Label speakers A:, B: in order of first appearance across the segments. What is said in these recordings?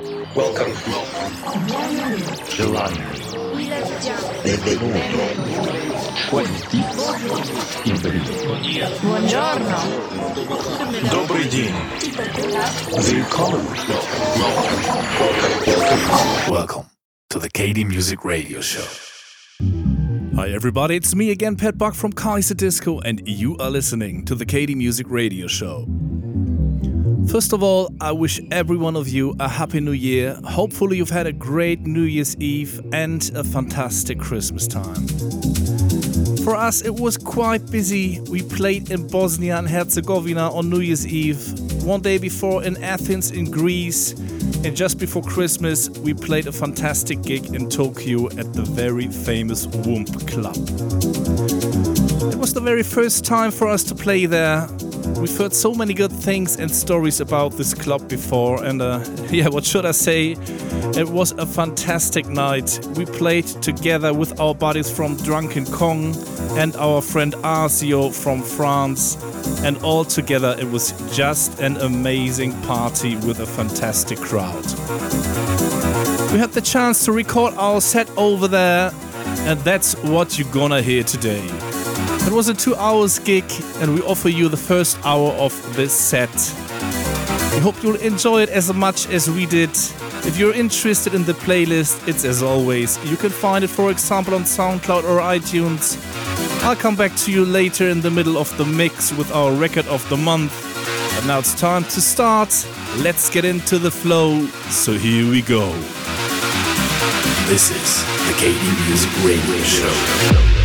A: Welcome.
B: Giovanni.
A: Benvenuto.
B: Quanti.
C: Buongiorno.
D: Добрый день.
B: Welcome.
D: Welcome. To the KD Music Radio Show.
E: Hi everybody, it's me again, Pet Buck from Kaiserdisco, and you are listening to the KD Music Radio Show. First of all, I wish every one of you a happy new year. Hopefully, you've had a great New Year's Eve and a fantastic Christmas time. For us, it was quite busy. We played in Bosnia and Herzegovina on New Year's Eve, one day before in Athens in Greece, and just before Christmas, we played a fantastic gig in Tokyo at the very famous Womb Club. It was the very first time for us to play there. We've heard so many good things and stories about this club before, and uh, yeah, what should I say? It was a fantastic night. We played together with our buddies from Drunken Kong and our friend Arsio from France, and all together it was just an amazing party with a fantastic crowd. We had the chance to record our set over there, and that's what you're gonna hear today. It was a two hours gig, and we offer you the first hour of this set. We hope you'll enjoy it as much as we did. If you're interested in the playlist, it's as always. You can find it, for example, on SoundCloud or iTunes. I'll come back to you later in the middle of the mix with our record of the month. But now it's time to start. Let's get into the flow. So here we go.
D: This is the KD Music Radio Show.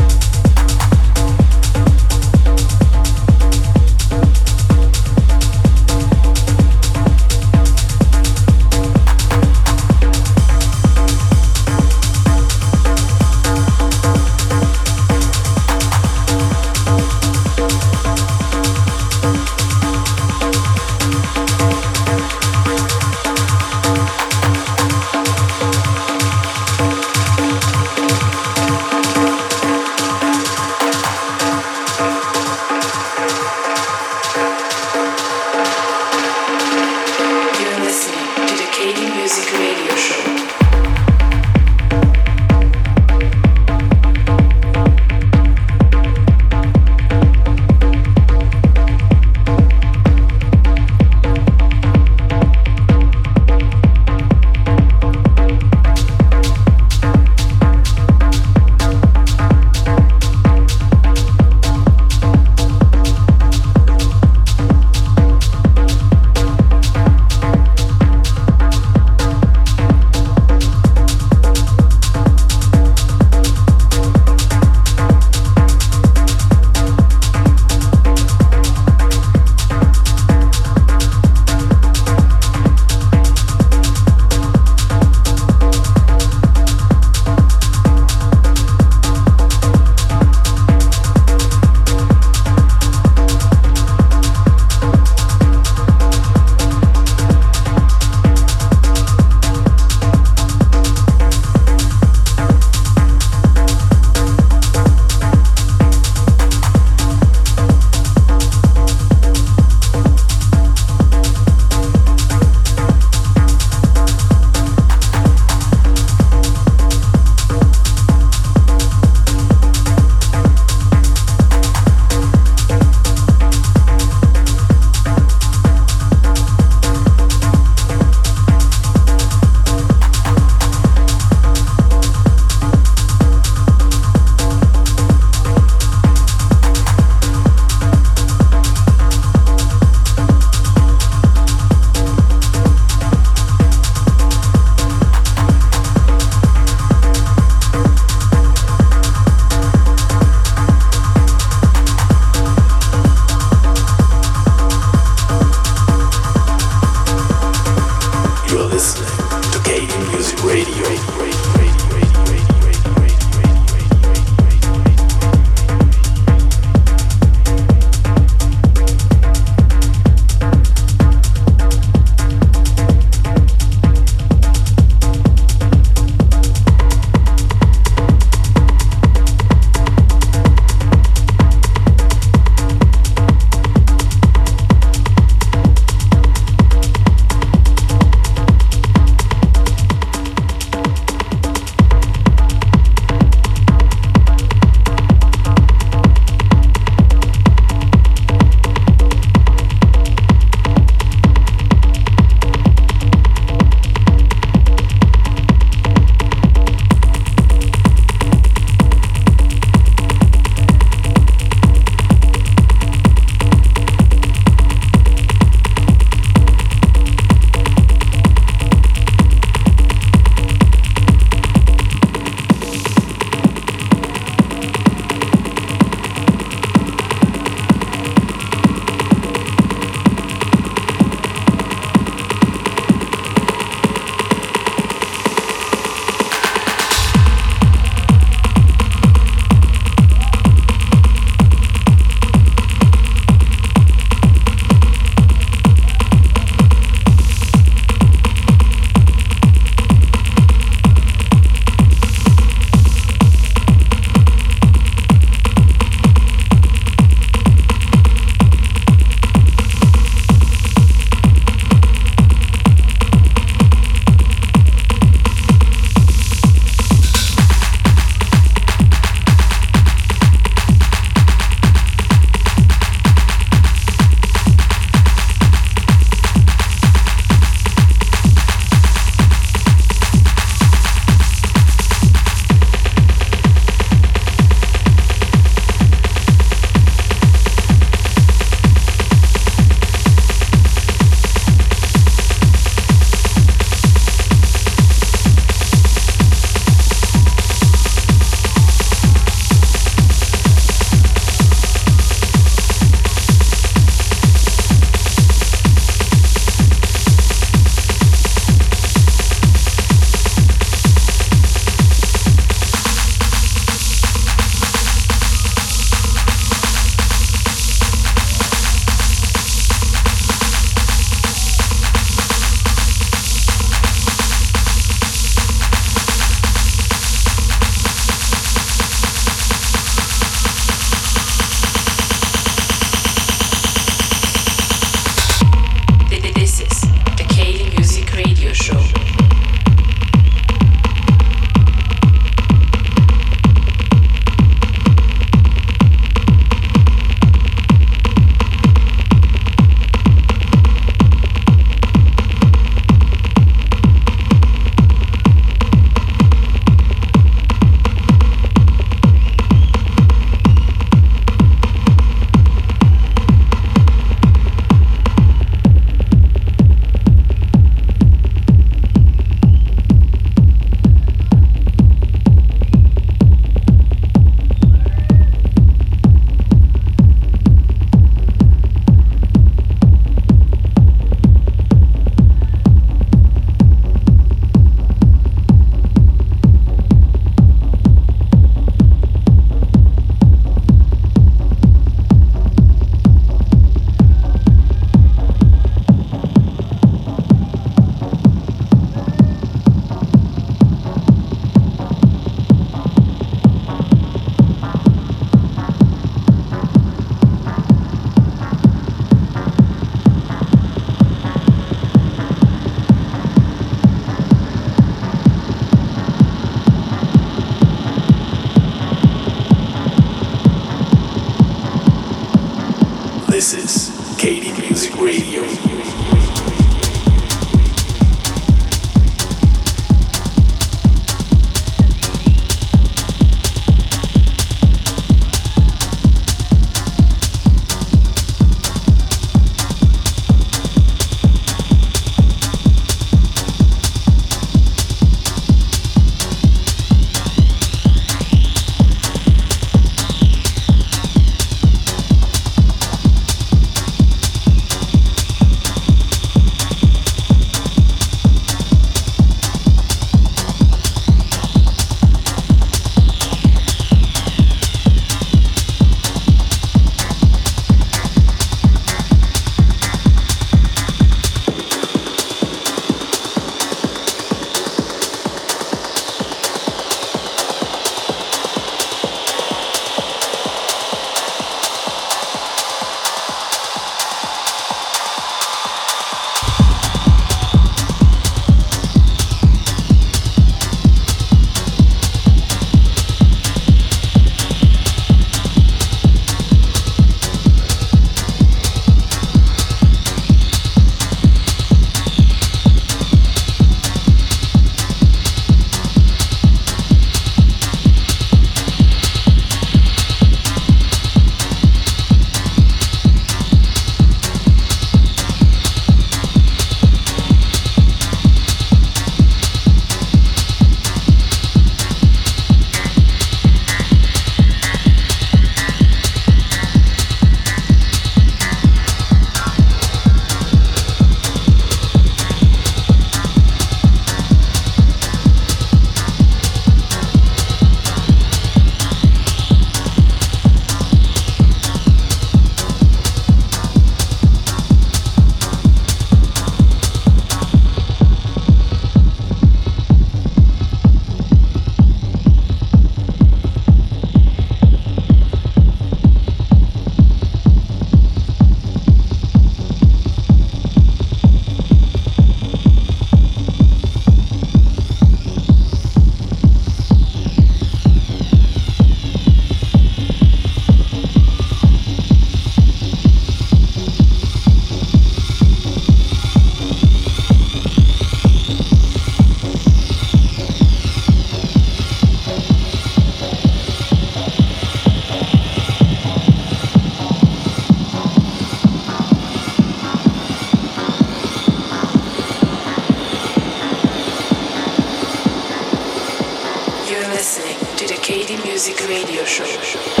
C: Radio Show.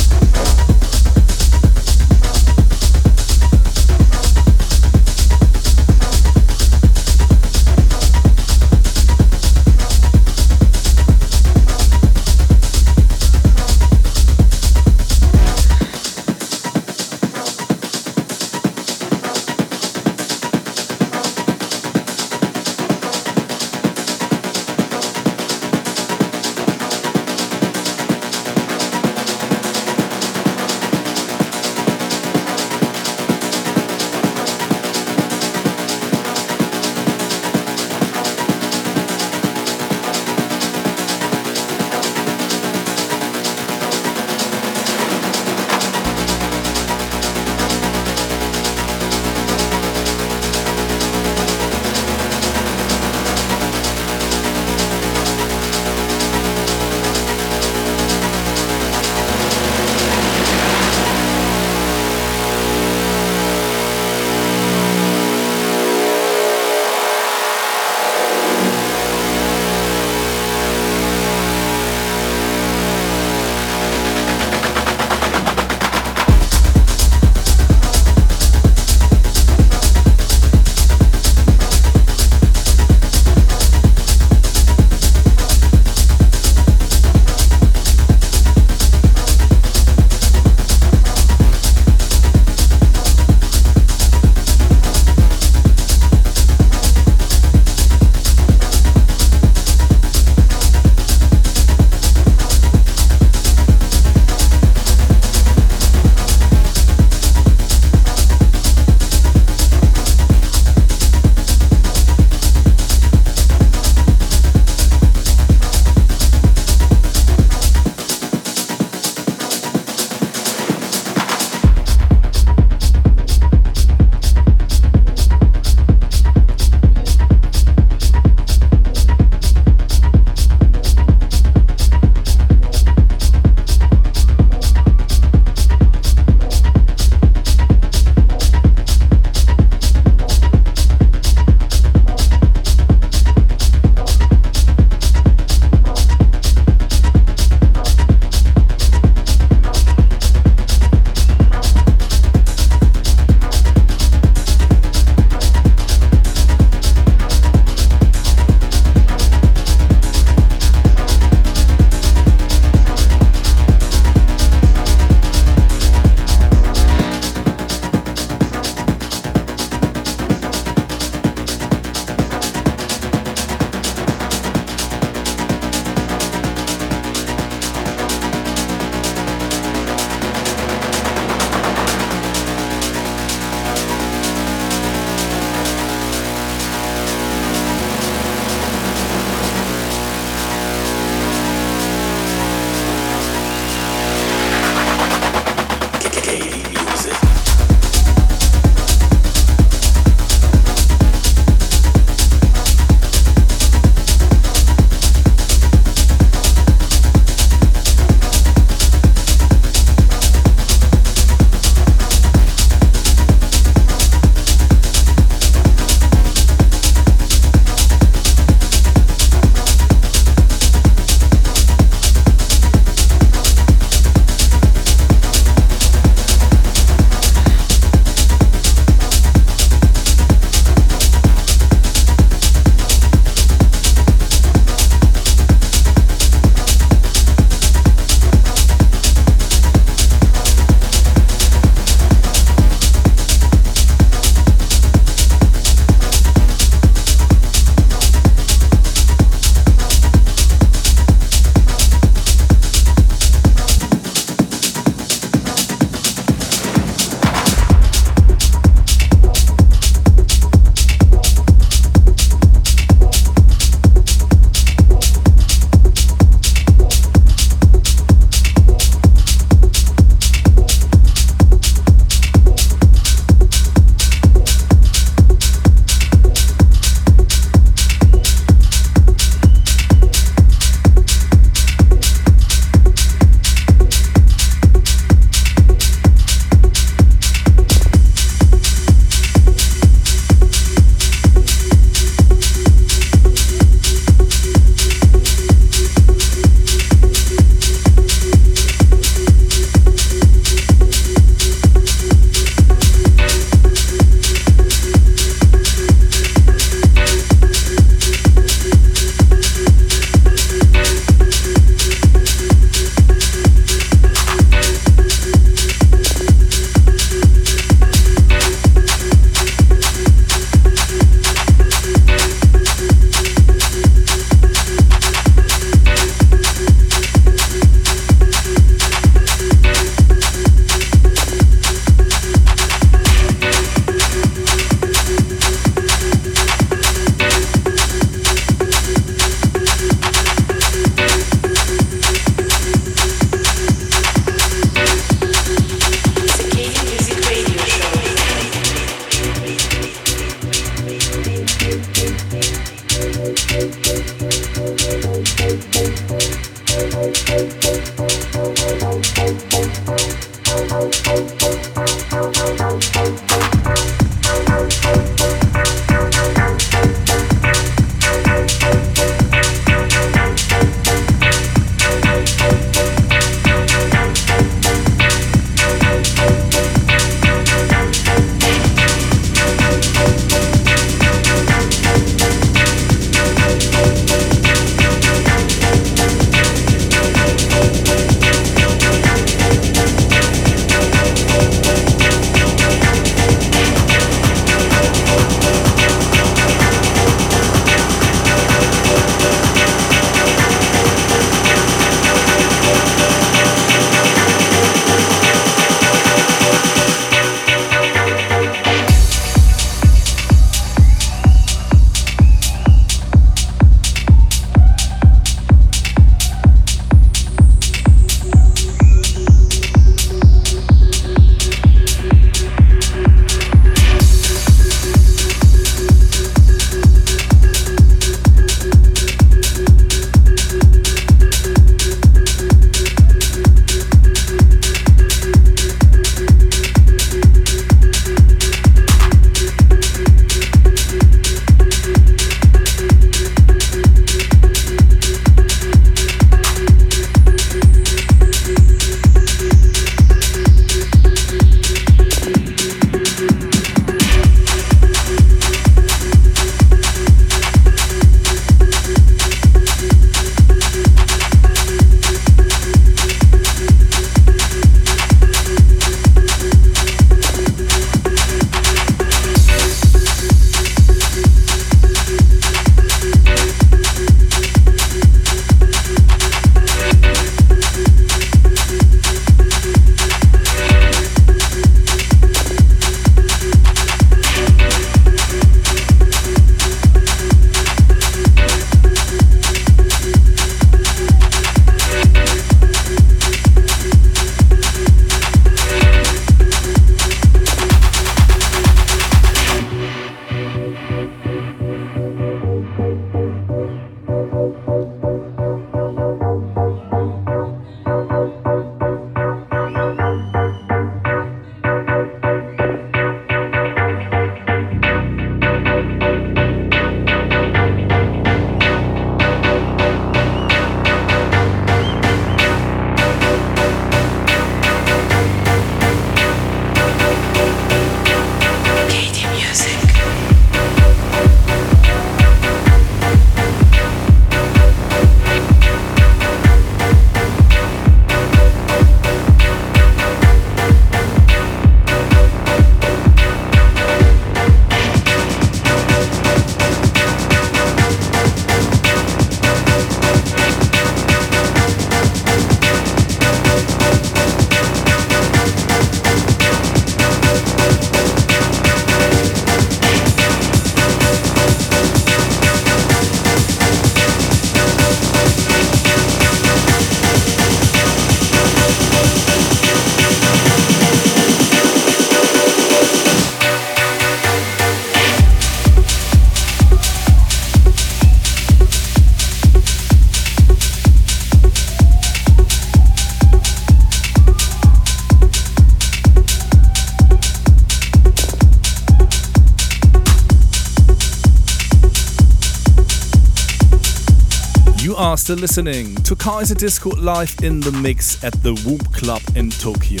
E: Still listening to Kaiserdisco live in the mix at the Womb Club in Tokyo.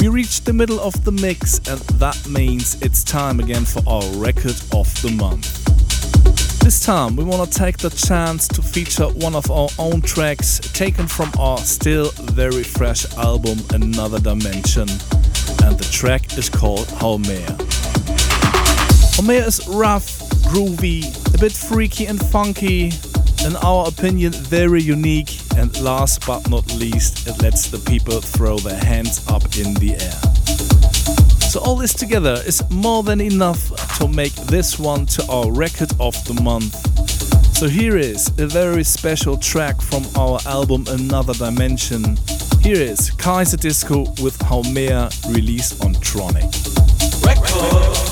E: We reached the middle of the mix, and that means it's time again for our record of the month. This time, we want to take the chance to feature one of our own tracks taken from our still very fresh album Another Dimension, and the track is called Haumea. Haumea is rough, groovy, a bit freaky and funky, in our opinion, very unique. And last but not least, it lets the people throw their hands up in the air. So, all this together is more than enough to make this one to our record of the month. So, here is a very special track from our album Another Dimension. Here is Kaiserdisco with Haumea released on Tronic. Record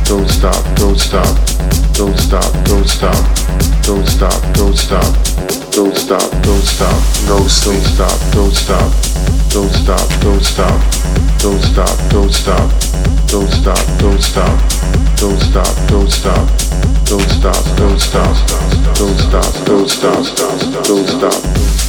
A: don't stop, don't stop, don't stop, don't stop, don't stop, don't stop, don't stop, no sleep, stop, don't stop, don't stop, don't stop, don't stop, don't stop, don't stop, don't stop, don't stop, don't stop, don't stop, don't stop, don't stop, don't stop, don't stop.
C: You're listening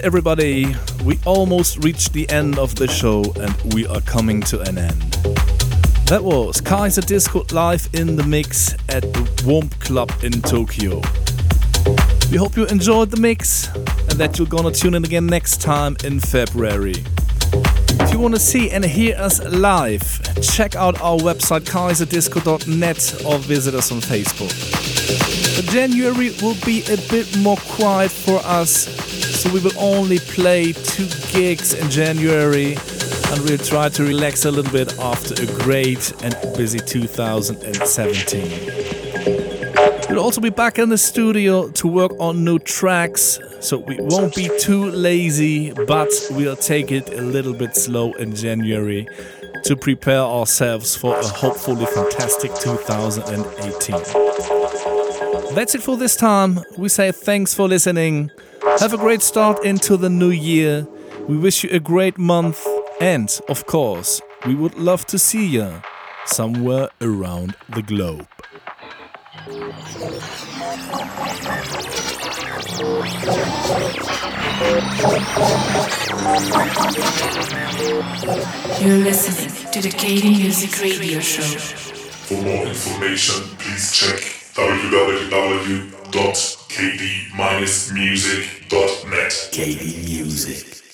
E: Everybody, we almost reached the end of the show and we are coming to an end. That was Kaiserdisco live in the mix at the Womb Club in Tokyo. We hope you enjoyed the mix and that you're gonna tune in again next time in February. If you want to see and hear us live, check out our website kaiserdisco.net or visit us on Facebook. January will be a bit more quiet for us, so we will only play two gigs in January and we'll try to relax a little bit after a great and busy 2017. We'll also be back in the studio to work on new tracks, so we won't be too lazy, but we'll take it a little bit slow in January to prepare ourselves for a hopefully fantastic 2018. That's it for this time. We say thanks for listening. Have a great start into the new year. We wish you a great month, and of course, we would love to see you somewhere around the globe.
C: You're listening to the KD Music Radio Show.
F: For more information, please check www.kd-music.net.
D: KD Music.